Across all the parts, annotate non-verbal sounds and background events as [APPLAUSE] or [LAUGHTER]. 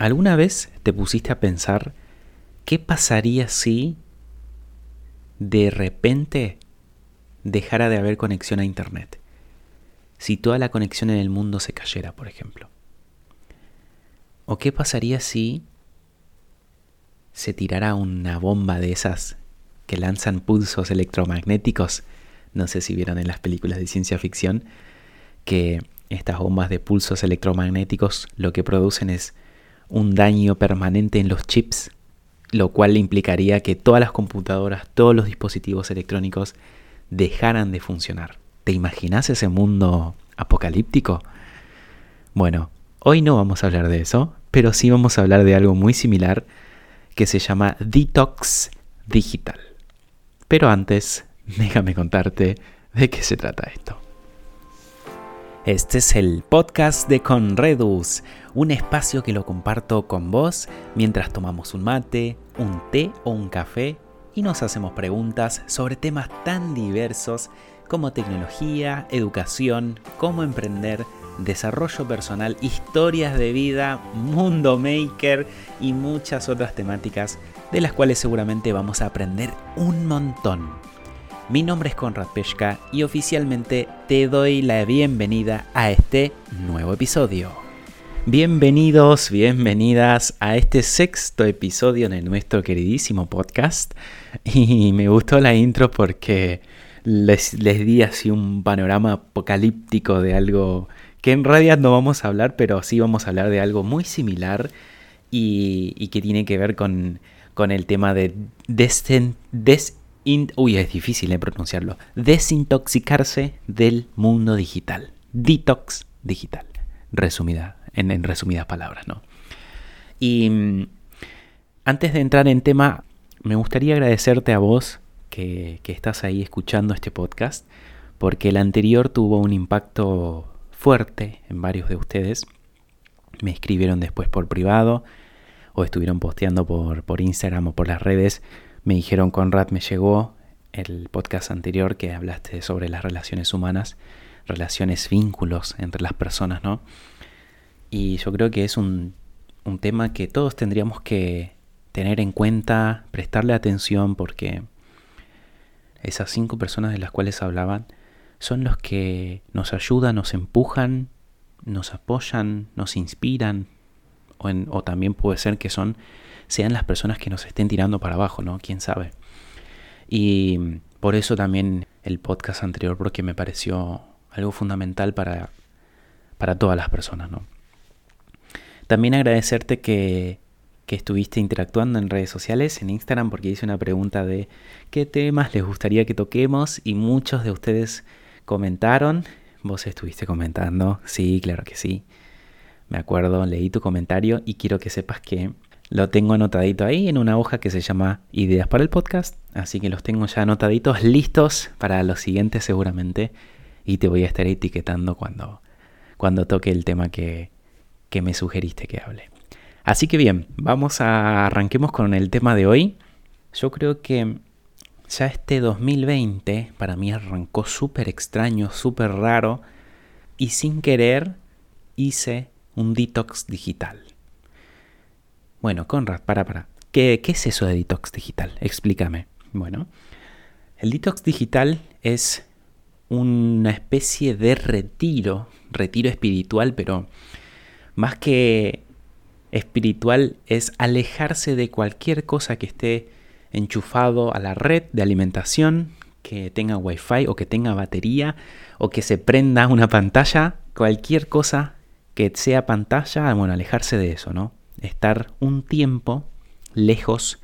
¿Alguna vez te pusiste a pensar qué pasaría si de repente dejara de haber conexión a Internet? Si toda la conexión en el mundo se cayera, por ejemplo. ¿O qué pasaría si se tirara una bomba de esas que lanzan pulsos electromagnéticos? No sé si vieron en las películas de ciencia ficción que estas bombas de pulsos electromagnéticos lo que producen es un daño permanente en los chips, lo cual implicaría que todas las computadoras, todos los dispositivos electrónicos dejaran de funcionar. ¿Te imaginas ese mundo apocalíptico? Bueno, hoy no vamos a hablar de eso, pero sí vamos a hablar de algo muy similar que se llama detox digital. Pero antes, déjame contarte de qué se trata esto. Este es el podcast de Conredus, un espacio que lo comparto con vos mientras tomamos un mate, un té o un café y nos hacemos preguntas sobre temas tan diversos como tecnología, educación, cómo emprender, desarrollo personal, historias de vida, mundo maker y muchas otras temáticas de las cuales seguramente vamos a aprender un montón. Mi nombre es Conrad Peshka y oficialmente te doy la bienvenida a este nuevo episodio. Bienvenidos, bienvenidas a este sexto episodio de nuestro queridísimo podcast. [LAUGHS] Y me gustó la intro porque les, di así un panorama apocalíptico de algo que en realidad no vamos a hablar, pero sí vamos a hablar de algo muy similar y, que tiene que ver con, el tema de des, uy, es difícil de pronunciarlo. Desintoxicarse del mundo digital. Detox digital. Resumida, en, resumidas palabras, ¿no? Y mm, antes de entrar en tema, me gustaría agradecerte a vos que, estás ahí escuchando este podcast, porque el anterior tuvo un impacto fuerte en varios de ustedes. Me escribieron después por privado o estuvieron posteando por Instagram o por las redes me dijeron, Conrad, me llegó el podcast anterior que hablaste sobre las relaciones humanas, relaciones, vínculos entre las personas, ¿no? Y yo creo que es un, un tema que todos tendríamos que tener en cuenta, prestarle atención, porque esas cinco personas de las cuales hablaban son los que nos ayudan, nos empujan, nos apoyan, nos inspiran, o, o también puede ser que son sean las personas que nos estén tirando para abajo, ¿no? ¿Quién sabe? Y por eso también el podcast anterior, porque me pareció algo fundamental para, para todas las personas, ¿no? También agradecerte que, que estuviste interactuando en redes sociales, en Instagram, porque hice una pregunta de qué temas les gustaría que toquemos y muchos de ustedes comentaron. Vos estuviste comentando, sí, claro que sí. Me acuerdo, leí tu comentario y quiero que sepas que lo tengo anotadito ahí en una hoja que se llama Ideas para el podcast. Así que los tengo ya anotaditos, listos para los siguientes seguramente. Y te voy a estar etiquetando cuando, cuando toque el tema que, que me sugeriste que hable. Así que bien, vamos a arranquemos con el tema de hoy. Yo creo que ya este 2020 para mí arrancó súper extraño, súper raro. Y sin querer hice un detox digital. Bueno, Conrad, para, para. ¿Qué, ¿Qué es eso de detox digital? Explícame. Bueno, el detox digital es una especie de retiro, retiro espiritual, pero más que espiritual es alejarse de cualquier cosa que esté enchufado a la red de alimentación, que tenga wifi o que tenga batería o que se prenda una pantalla, cualquier cosa que sea pantalla, bueno, alejarse de eso, ¿no? Estar un tiempo lejos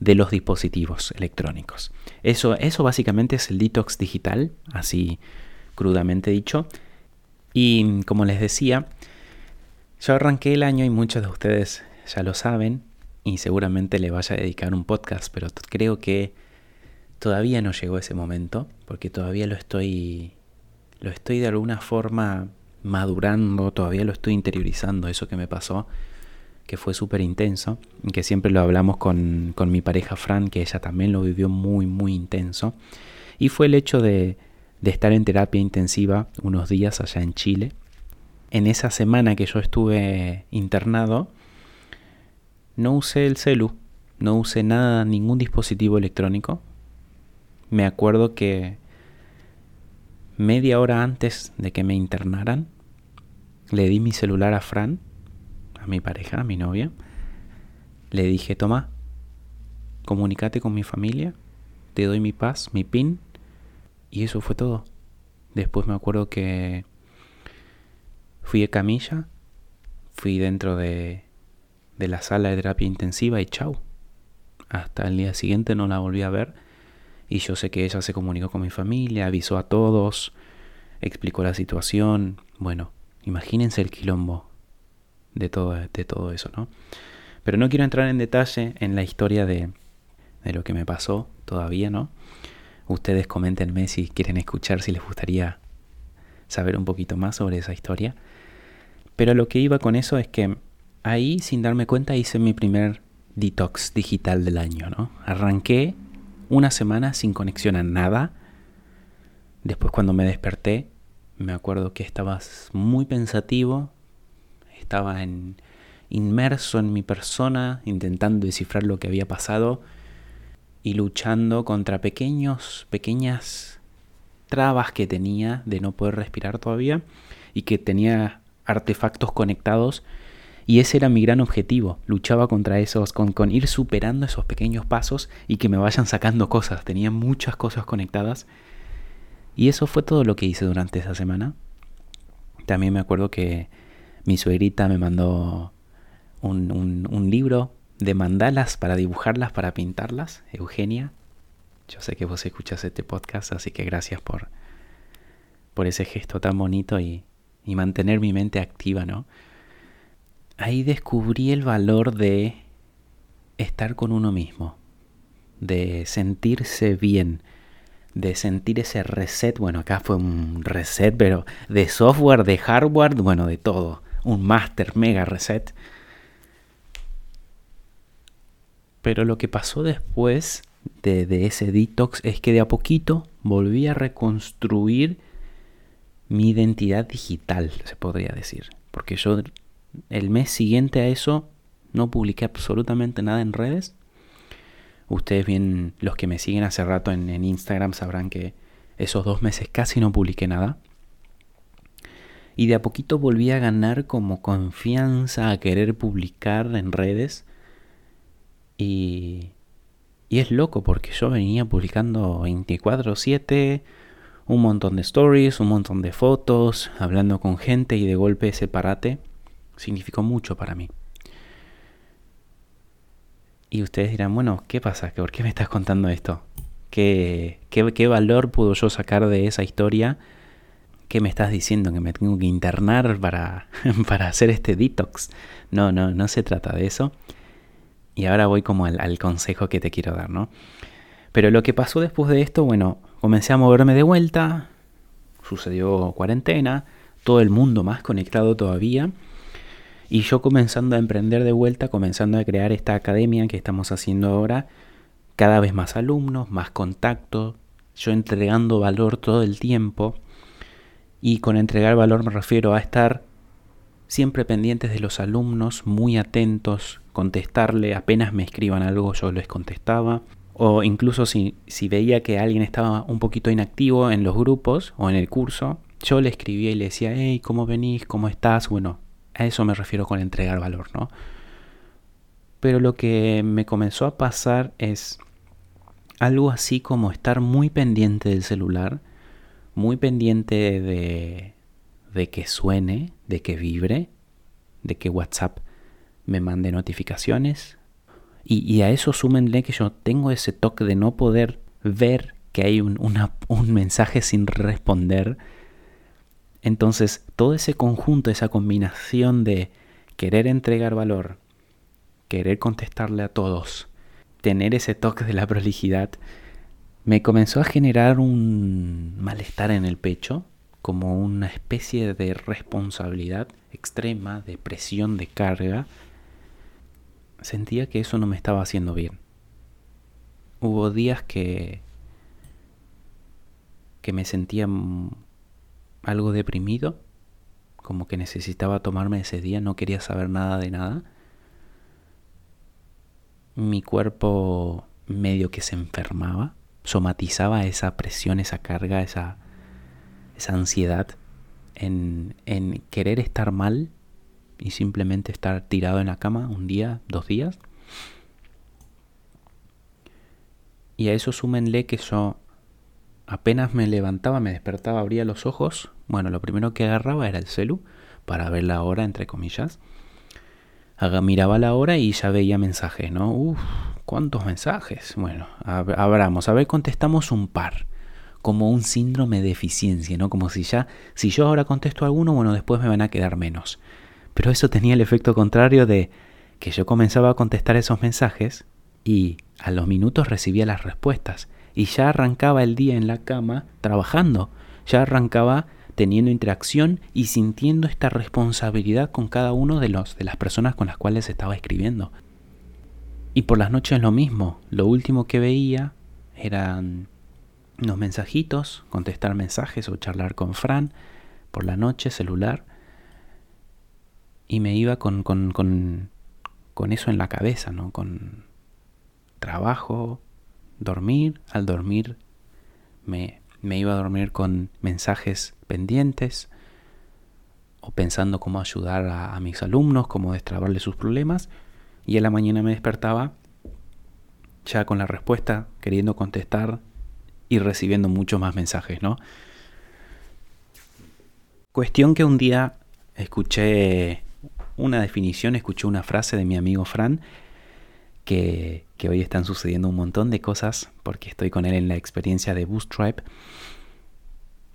de los dispositivos electrónicos. Eso, eso básicamente es el detox digital, así crudamente dicho. Y como les decía, yo arranqué el año y muchos de ustedes ya lo saben y seguramente le vaya a dedicar un podcast, pero creo que todavía no llegó ese momento porque todavía lo estoy lo estoy de alguna forma madurando, todavía lo estoy interiorizando eso que me pasó que fue súper intenso, que siempre lo hablamos con, con, mi pareja Fran, que ella también lo vivió muy, muy intenso, y fue el hecho de, de estar en terapia intensiva unos días allá en Chile. En esa semana que yo estuve internado, no usé el celu, no usé nada, ningún dispositivo electrónico. Me acuerdo que media hora antes de que me internaran, le di mi celular a Fran, a mi pareja, a mi novia. Le dije, toma, comunícate con mi familia, te doy mi paz, mi pin, y eso fue todo. Después me acuerdo que fui a camilla, fui dentro de, de la sala de terapia intensiva y chau. Hasta el día siguiente no la volví a ver y yo sé que ella se comunicó con mi familia, avisó a todos, explicó la situación. Bueno, imagínense el quilombo de todo, de todo eso, ¿no? Pero no quiero entrar en detalle en la historia de, de lo que me pasó todavía, ¿no? Ustedes coméntenme si quieren escuchar, si les gustaría saber un poquito más sobre esa historia. Pero lo que iba con eso es que ahí, sin darme cuenta, hice mi primer detox digital del año, ¿no? Arranqué una semana sin conexión a nada. Después cuando me desperté, me acuerdo que estaba muy pensativo, estaba inmerso en mi persona, intentando descifrar lo que había pasado y luchando contra pequeños, pequeñas trabas que tenía de no poder respirar todavía y que tenía artefactos conectados y ese era mi gran objetivo. Luchaba contra esos, con, con, ir superando esos pequeños pasos y que me vayan sacando cosas. Tenía muchas cosas conectadas. Y eso fue todo lo que hice durante esa semana. También me acuerdo que mi suegrita me mandó un, un, libro de mandalas para dibujarlas, para pintarlas, Eugenia. Yo sé que vos escuchas este podcast, así que gracias por, por ese gesto tan bonito y, y mantener mi mente activa, ¿no? Ahí descubrí el valor de estar con uno mismo, de sentirse bien, de sentir ese reset, bueno, acá fue un reset, pero de software, de hardware, bueno, de todo, un master mega reset Pero lo que pasó después de, ese detox es que de a poquito volví a reconstruir mi identidad digital, se podría decir. Porque yo el mes siguiente a eso no publiqué absolutamente nada en redes. Ustedes bien, los que me siguen hace rato en, en, Instagram sabrán que esos dos meses casi no publiqué nada. Y de a poquito volví a ganar como confianza a querer publicar en redes. Y, es loco porque yo venía publicando 24/7, un montón de stories, un montón de fotos, hablando con gente y de golpe ese parate significó mucho para mí. Y ustedes dirán, bueno, ¿qué pasa? ¿Por qué me estás contando esto? ¿Qué, qué, qué valor puedo yo sacar de esa historia? ¿Qué me estás diciendo? ¿Que me tengo que internar para, [LAUGHS] para hacer este detox? No, no, no se trata de eso. Y ahora voy como al, consejo que te quiero dar, ¿no? Pero lo que pasó después de esto, bueno, comencé a moverme de vuelta, sucedió cuarentena, todo el mundo más conectado todavía, y yo comenzando a emprender de vuelta, comenzando a crear esta academia que estamos haciendo ahora, cada vez más alumnos, más contacto, yo entregando valor todo el tiempo, y con entregar valor me refiero a estar siempre pendientes de los alumnos, muy atentos, contestarle, apenas me escriban algo yo les contestaba. O incluso si, si veía que alguien estaba un poquito inactivo en los grupos o en el curso, yo le escribía y le decía, hey, ¿cómo venís? ¿Cómo estás? Bueno, a eso me refiero con entregar valor, ¿no? Pero lo que me comenzó a pasar es algo así como estar muy pendiente del celular, muy pendiente de, de que suene, de que vibre, de que WhatsApp me mande notificaciones. Y, a eso súmenle que yo tengo ese toque de no poder ver que hay un, un mensaje sin responder. Entonces, todo ese conjunto, esa combinación de querer entregar valor, querer contestarle a todos, tener ese toque de la prolijidad, me comenzó a generar un malestar en el pecho, como una especie de responsabilidad extrema, de presión de carga, sentía que eso no me estaba haciendo bien. Hubo días que que me sentía algo deprimido, como que necesitaba tomarme ese día, no quería saber nada de nada. mi cuerpo medio que se enfermaba, somatizaba esa presión, esa carga, esa, esa ansiedad en, en querer estar mal y simplemente estar tirado en la cama un día, dos días. Y a eso súmenle que yo apenas me levantaba, me despertaba, abría los ojos. Bueno, lo primero que agarraba era el celu para ver la hora, entre comillas. miraba la hora y ya veía mensajes, ¿no? Uf, ¿cuántos mensajes? Bueno, abramos, a ver, contestamos un par. Como un síndrome de eficiencia, ¿no? Como si ya, si yo ahora contesto alguno, bueno, después me van a quedar menos. Pero eso tenía el efecto contrario de que yo comenzaba a contestar esos mensajes y a los minutos recibía las respuestas y ya arrancaba el día en la cama trabajando, ya arrancaba teniendo interacción y sintiendo esta responsabilidad con cada uno de los de las personas con las cuales estaba escribiendo. Y por las noches lo mismo, lo último que veía eran unos mensajitos, contestar mensajes o charlar con Fran por la noche, celular. Y me iba con, con, con, eso en la cabeza, ¿no? Con, trabajo, dormir, al dormir me, iba a dormir con mensajes pendientes o pensando cómo ayudar a, mis alumnos, cómo destrabarle sus problemas y en la mañana me despertaba ya con la respuesta, queriendo contestar y recibiendo muchos más mensajes, ¿no? Cuestión que un día escuché una definición, escuché una frase de mi amigo Fran que, hoy están sucediendo un montón de cosas, porque estoy con él en la experiencia de Bootstrap,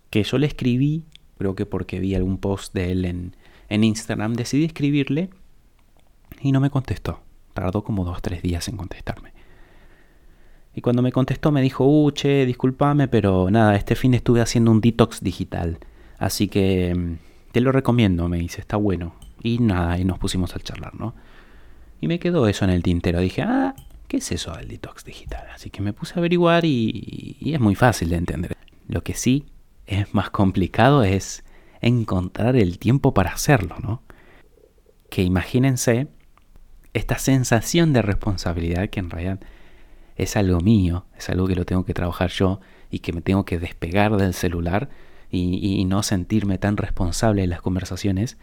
que yo le escribí, creo que porque vi algún post de él en, en Instagram, decidí escribirle y no me contestó. Tardó como dos, tres días en contestarme. Y cuando me contestó me dijo, uh, che, discúlpame, pero nada, este fin estuve haciendo un detox digital. Así que mm, te lo recomiendo, me dice, está bueno. Y nada, y nos pusimos a charlar, ¿no? Y me quedó eso en el tintero. Dije, ah, ¿qué es eso del detox digital? Así que me puse a averiguar y, es muy fácil de entender. Lo que sí es más complicado es encontrar el tiempo para hacerlo, ¿no? Que imagínense esta sensación de responsabilidad que en realidad es algo mío, es algo que lo tengo que trabajar yo y que me tengo que despegar del celular y, no sentirme tan responsable en las conversaciones.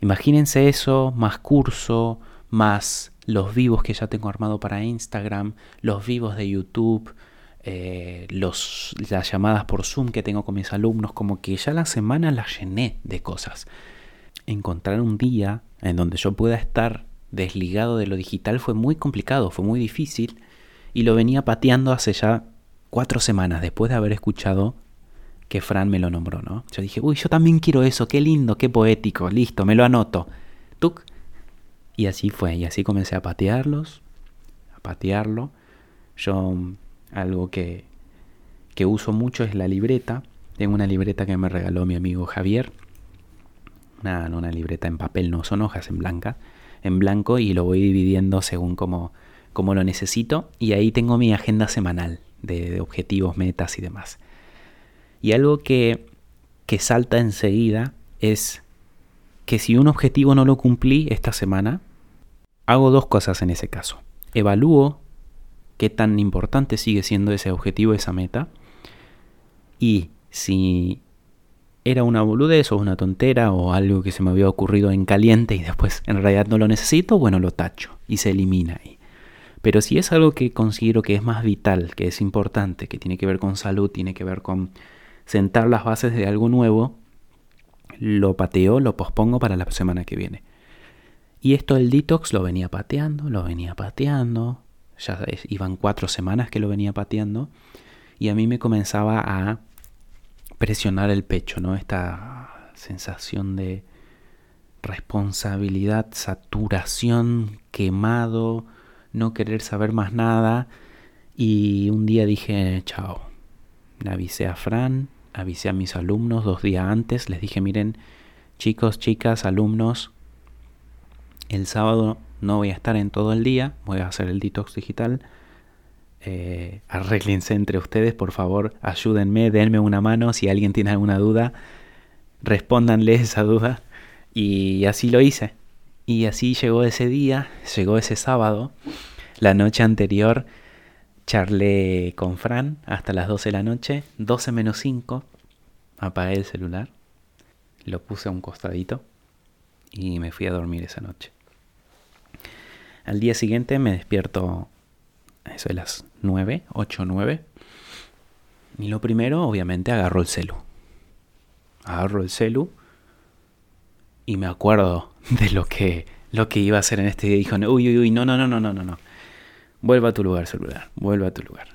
Imagínense eso, más curso, más los vivos que ya tengo armado para Instagram, los vivos de YouTube, eh, los, las llamadas por Zoom que tengo con mis alumnos, como que ya la semana la llené de cosas. Encontrar un día en donde yo pueda estar desligado de lo digital fue muy complicado, fue muy difícil y lo venía pateando hace ya cuatro semanas después de haber escuchado que Fran me lo nombró, ¿no? Yo dije, uy, yo también quiero eso, qué lindo, qué poético, listo, me lo anoto. Y así fue, y así comencé a patearlos, a patearlo. Yo algo que, que uso mucho es la libreta. Tengo una libreta que me regaló mi amigo Javier. Una, una libreta en papel, no son hojas en blanca, en blanco y lo voy dividiendo según como, lo necesito. Y ahí tengo mi agenda semanal de, de objetivos, metas y demás. Y algo que, que salta enseguida es que si un objetivo no lo cumplí esta semana, hago dos cosas en ese caso. Evalúo qué tan importante sigue siendo ese objetivo, esa meta, y si era una boludez o una tontera o algo que se me había ocurrido en caliente y después en realidad no lo necesito, bueno, lo tacho y se elimina ahí. Pero si es algo que considero que es más vital, que es importante, que tiene que ver con salud, tiene que ver con sentar las bases de algo nuevo, lo pateo, lo pospongo para la semana que viene. Y esto el detox lo venía pateando, lo venía pateando, ya iban cuatro semanas que lo venía pateando, y a mí me comenzaba a presionar el pecho, ¿no? Esta sensación de responsabilidad, saturación, quemado, no querer saber más nada. Y un día dije, chao. Le avisé a Fran, avisé a mis alumnos dos días antes, les dije, miren, chicos, chicas, alumnos, el sábado no voy a estar en todo el día, voy a hacer el detox digital. Eh, arréglense entre ustedes, por favor, ayúdenme, denme una mano si alguien tiene alguna duda, respóndanle esa duda. Y así lo hice. Y así llegó ese día, llegó ese sábado. La noche anterior charlé con Fran hasta las 12 de la noche, 12 menos 5, apagué el celular, lo puse a un costadito y me fui a dormir esa noche. Al día siguiente me despierto eso de las 9, 8, 9. Y lo primero, obviamente, agarro el celu. Agarro el celu y me acuerdo [LAUGHS] de lo que, lo que iba a hacer en este día. Dijo, uy, uy, uy, no, no, no, no, no, no, no. Vuelva a tu lugar celular, vuelva a tu lugar.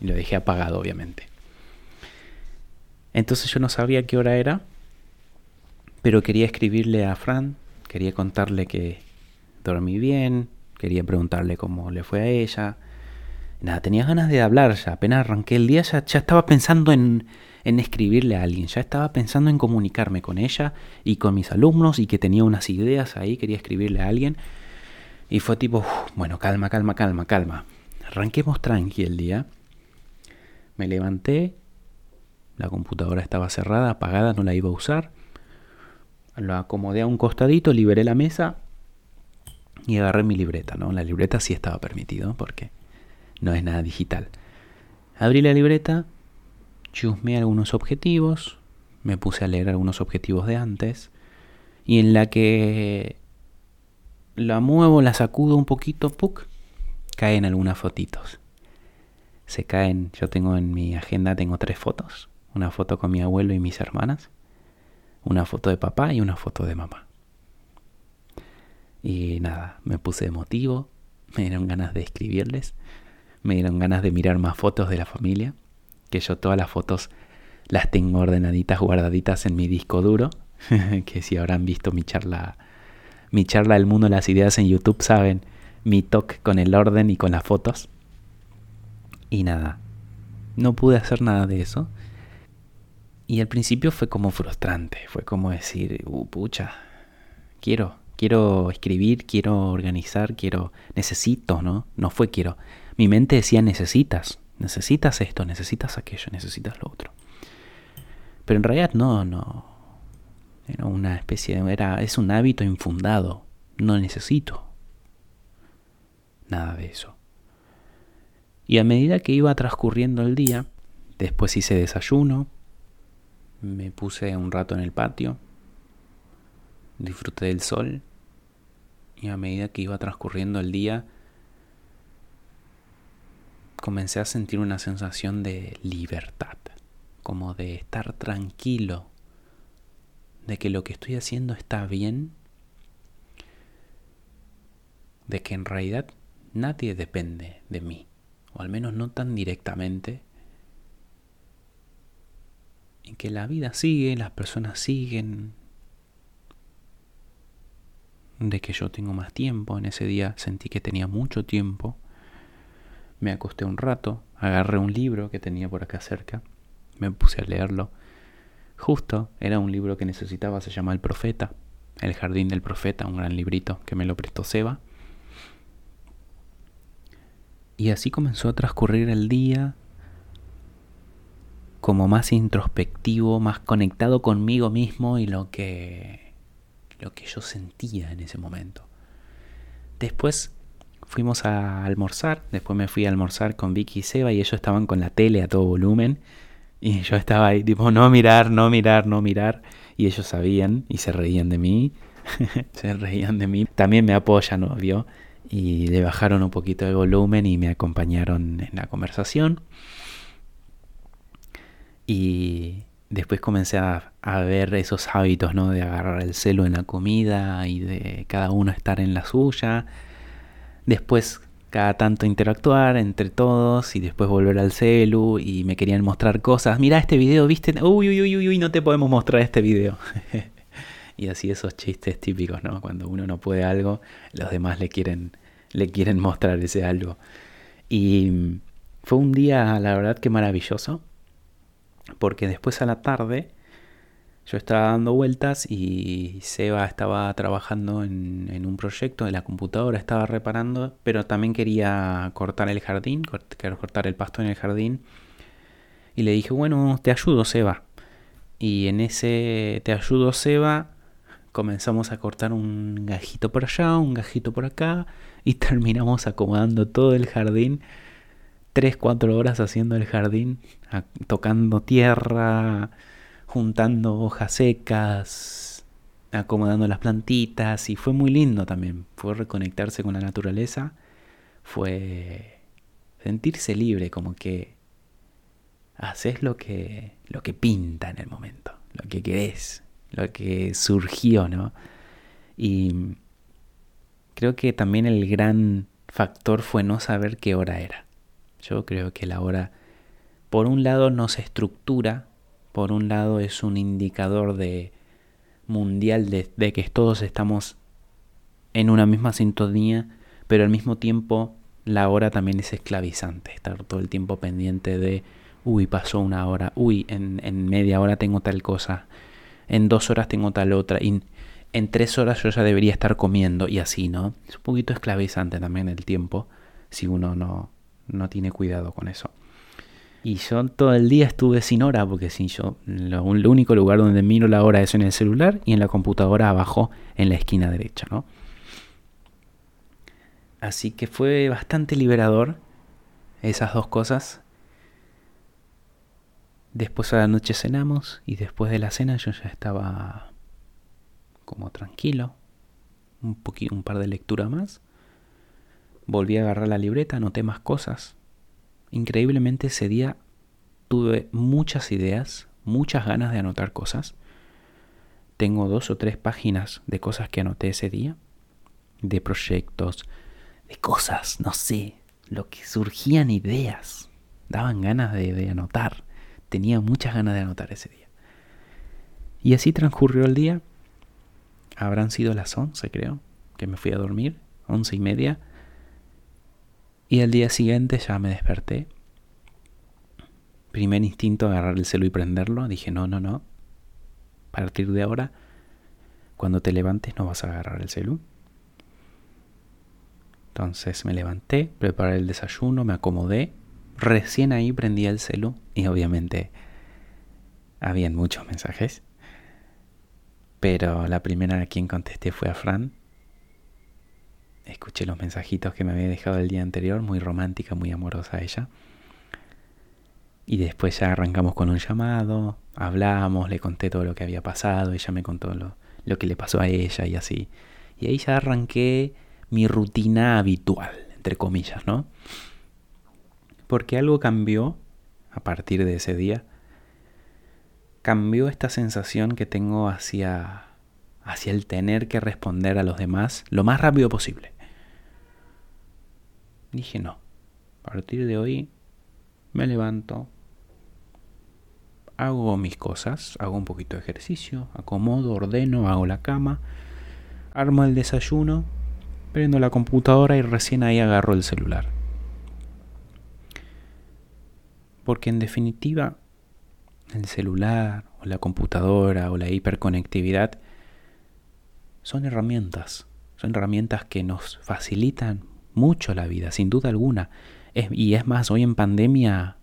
Y lo dejé apagado, obviamente. Entonces yo no sabía qué hora era, pero quería escribirle a Fran, quería contarle que dormí bien, quería preguntarle cómo le fue a ella. Nada, tenía ganas de hablar ya, apenas arranqué el día, ya, ya estaba pensando en, en escribirle a alguien, ya estaba pensando en comunicarme con ella y con mis alumnos y que tenía unas ideas ahí, quería escribirle a alguien. Y fue tipo, bueno, calma, calma, calma, calma. Arranquemos tranqui el día. Me levanté, la computadora estaba cerrada, apagada, no la iba a usar. Lo acomodé a un costadito, liberé la mesa y agarré mi libreta, ¿no? La libreta sí estaba permitido porque no es nada digital. Abrí la libreta, chusmeé algunos objetivos, me puse a leer algunos objetivos de antes, y en la que la muevo, la sacudo un poquito, ¡puc! caen algunas fotitos. Se caen, yo tengo en mi agenda, tengo tres fotos, una foto con mi abuelo y mis hermanas, una foto de papá y una foto de mamá. Y nada, me puse emotivo, [LAUGHS] me dieron ganas de escribirles, me dieron ganas de mirar más fotos de la familia que yo todas las fotos las tengo ordenaditas, guardaditas en mi disco duro, [LAUGHS] que si habrán visto mi charla, mi charla del mundo las ideas en YouTube, saben mi toque con el orden y con las fotos. Y nada, no pude hacer nada de eso. Y al principio fue como frustrante, fue como decir, uh, pucha, quiero, quiero escribir, quiero organizar, quiero, necesito, ¿no? No fue quiero. Mi mente decía necesitas, necesitas esto, necesitas aquello, necesitas lo otro. Pero en realidad no, no. Era una especie de. Era, es un hábito infundado. No necesito nada de eso. Y a medida que iba transcurriendo el día, después hice desayuno, me puse un rato en el patio, disfruté del sol, y a medida que iba transcurriendo el día, comencé a sentir una sensación de libertad, como de estar tranquilo, de que lo que estoy haciendo está bien, de que en realidad nadie depende de mí, o al menos no tan directamente, y que la vida sigue, las personas siguen, de que yo tengo más tiempo, en ese día sentí que tenía mucho tiempo, me acosté un rato, agarré un libro que tenía por acá cerca, me puse a leerlo. Justo era un libro que necesitaba, se llama El Profeta, El Jardín del Profeta, un gran librito que me lo prestó Seba. Y así comenzó a transcurrir el día como más introspectivo, más conectado conmigo mismo y lo que lo que yo sentía en ese momento. Después fuimos a almorzar, después me fui a almorzar con Vicky y Seba y ellos estaban con la tele a todo volumen y [LAUGHS] yo estaba ahí tipo no mirar, no mirar, no mirar y ellos sabían y se reían de mí, [LAUGHS] se reían de mí, también me apoyan, ¿no? ¿Vio? Y le bajaron un poquito de volumen y me acompañaron en la conversación. Y después comencé a, a, ver esos hábitos, ¿no? De agarrar el celo en la comida y de cada uno estar en la suya Después cada tanto interactuar entre todos y después volver al celu y me querían mostrar cosas. Mira este video, ¿viste? Uy, uy, uy, uy, no te podemos mostrar este video. [LAUGHS] y así esos chistes típicos, ¿no? Cuando uno no puede algo, los demás le quieren, le quieren mostrar ese algo. Y fue un día, la verdad que maravilloso, porque después a la tarde yo estaba dando vueltas y Seba estaba trabajando en, un proyecto de la computadora, estaba reparando, pero también quería cortar el jardín, cortar el pasto en el jardín. Y le dije, bueno, te ayudo, Seba. Y en ese te ayudo, Seba, comenzamos a cortar un gajito por allá, un gajito por acá y [LAUGHS] terminamos acomodando todo el jardín. Tres, cuatro horas haciendo el jardín, tocando tierra, juntando hojas secas, acomodando las plantitas y fue muy lindo también. Fue reconectarse con la naturaleza, fue sentirse libre, como que haces lo que, lo que pinta en el momento, lo que querés lo que surgió, ¿no? Y creo que también el gran factor fue no saber qué hora era. Yo creo que la hora, por un lado, no se estructura, por un lado es un indicador de mundial de, que todos estamos en una misma sintonía, pero al mismo tiempo la hora también es esclavizante, estar todo el tiempo pendiente de, uy, pasó una hora, uy, en, en media hora tengo tal cosa, en dos horas tengo tal otra, y en tres horas yo ya debería estar comiendo y así, ¿no? Es un poquito esclavizante también el tiempo si uno no, no tiene cuidado con eso. Y yo todo el día estuve sin hora, porque si yo, lo, el único lugar donde miro la hora es en el celular y en la computadora abajo en la esquina derecha, ¿no? Así que fue bastante liberador esas dos cosas. Después a la noche cenamos y después de la cena yo ya estaba como tranquilo. Un, poquito, un par de lecturas más. Volví a agarrar la libreta, anoté más cosas. Increíblemente ese día tuve muchas ideas, muchas ganas de anotar cosas. Tengo dos o tres páginas de cosas que anoté ese día. De proyectos, de cosas, no sé. Lo que surgían ideas. Daban ganas de, anotar tenía muchas ganas de anotar ese día. Y así transcurrió el día. Habrán sido las 11, creo, que me fui a dormir, once y media. Y al día siguiente ya me desperté. Primer instinto agarrar el celo y prenderlo. Dije, no, no, no. A partir de ahora, cuando te levantes no vas a agarrar el celu. Entonces me levanté, preparé el desayuno, me acomodé Recién ahí prendí el celu y obviamente habían muchos mensajes. Pero la primera a quien contesté fue a Fran. Escuché los mensajitos que me había dejado el día anterior, muy romántica, muy amorosa ella. Y después ya arrancamos con un llamado, hablamos, le conté todo lo que había pasado, ella me contó lo, lo que le pasó a ella y así. Y ahí ya arranqué mi rutina habitual, entre comillas, ¿no? Porque algo cambió a partir de ese día. Cambió esta sensación que tengo hacia, hacia el tener que responder a los demás lo más rápido posible. Dije no. A partir de hoy me levanto, hago mis cosas, hago un poquito de ejercicio, acomodo, ordeno, hago la cama, armo el desayuno, prendo la computadora y recién ahí agarro el celular. Porque en definitiva, el celular o la computadora o la hiperconectividad son herramientas. Son herramientas que nos facilitan mucho la vida, sin duda alguna. y es más, hoy en pandemia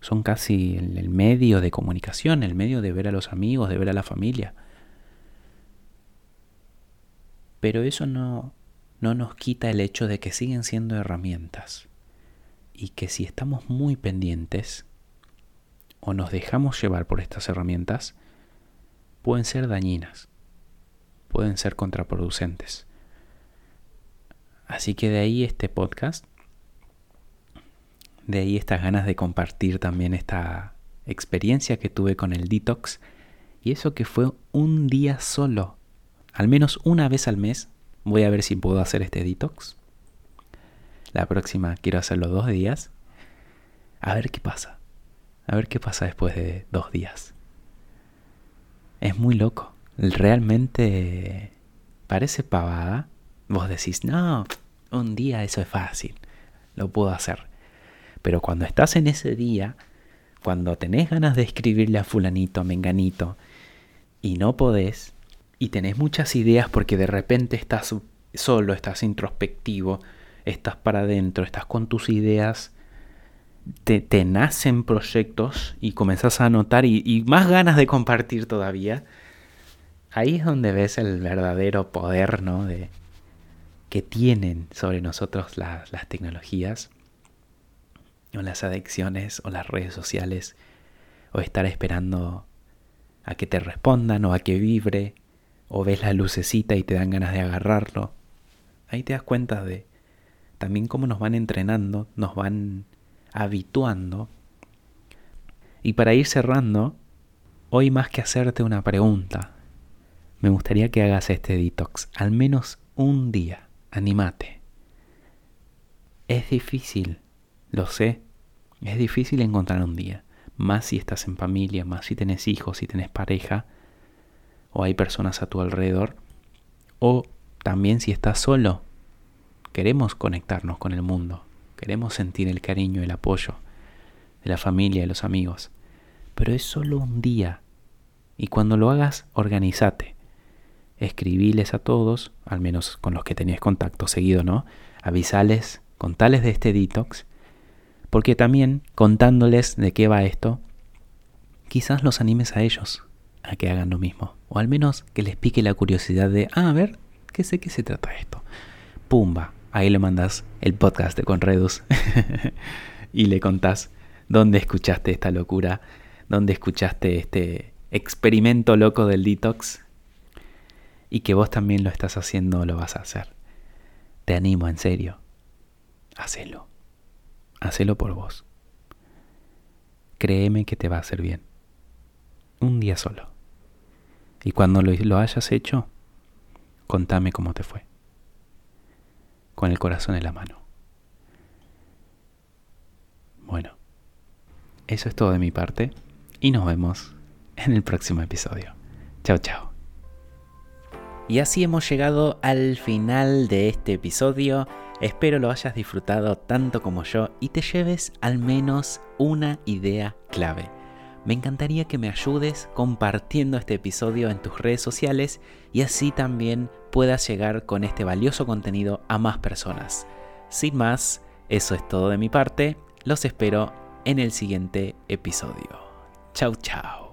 son casi el, medio de comunicación, el medio de ver a los amigos, de ver a la familia. Pero eso no, no nos quita el hecho de que siguen siendo herramientas y que si estamos muy pendientes o nos dejamos llevar por estas herramientas, pueden ser dañinas, pueden ser contraproducentes. Así que de ahí este podcast, de ahí estas ganas de compartir también esta experiencia que tuve con el detox y eso que fue un día solo. Al menos una vez al mes voy a ver si puedo hacer este detox la próxima quiero hacerlo dos días. A ver qué pasa. A ver qué pasa después de dos días. Es muy loco. Realmente parece pavada. Vos decís, no, un día eso es fácil. Lo puedo hacer. Pero cuando estás en ese día, cuando tenés ganas de escribirle a fulanito, menganito, y no podés, y tenés muchas ideas porque de repente estás solo, estás introspectivo, estás para adentro, estás con tus ideas, te, nacen proyectos y comenzás a anotar y, más ganas de compartir todavía. ahí es donde ves el verdadero poder, ¿no? De, que tienen sobre nosotros las tecnologías, o las adicciones, o las redes sociales, o estar esperando a que te respondan, o a que vibre, o ves la lucecita y te dan ganas de agarrarlo. Ahí te das cuenta de también cómo nos van entrenando, nos van habituando. Y para ir cerrando, hoy más que hacerte una pregunta, me gustaría que hagas este detox, al menos un día, animate. Es difícil, lo sé, es difícil encontrar un día, más si estás en familia, más si tenés hijos, si tenés pareja, o hay personas a tu alrededor, o también si estás solo. Queremos conectarnos con el mundo, queremos sentir el cariño, el apoyo de la familia, de los amigos, pero es solo un día. Y cuando lo hagas, organízate. Escribiles a todos, al menos con los que tenías contacto seguido, ¿no? Avisales, contales de este detox, porque también contándoles de qué va esto, quizás los animes a ellos a que hagan lo mismo. O al menos que les pique la curiosidad de, ah, a ver, ¿qué sé qué se trata esto? Pumba, ahí le mandas el podcast de Conredus [LAUGHS] y le contás dónde escuchaste esta locura, dónde escuchaste este experimento loco del detox y que vos también lo estás haciendo o lo vas a hacer. Te animo, en serio. Hacelo. Hacelo por vos. Créeme que te va a hacer bien. Un día solo. Y cuando lo, lo hayas hecho, contame cómo te fue. Con el corazón en la mano. Bueno, eso es todo de mi parte y nos vemos en el próximo episodio. Chao, chao. Y así hemos llegado al final de este episodio. Espero lo hayas disfrutado tanto como yo y te lleves al menos una idea clave. Me encantaría que me ayudes compartiendo este episodio en tus redes sociales y así también puedas llegar con este valioso contenido a más personas. Sin más, eso es todo de mi parte. Los espero en el siguiente episodio. Chau chau.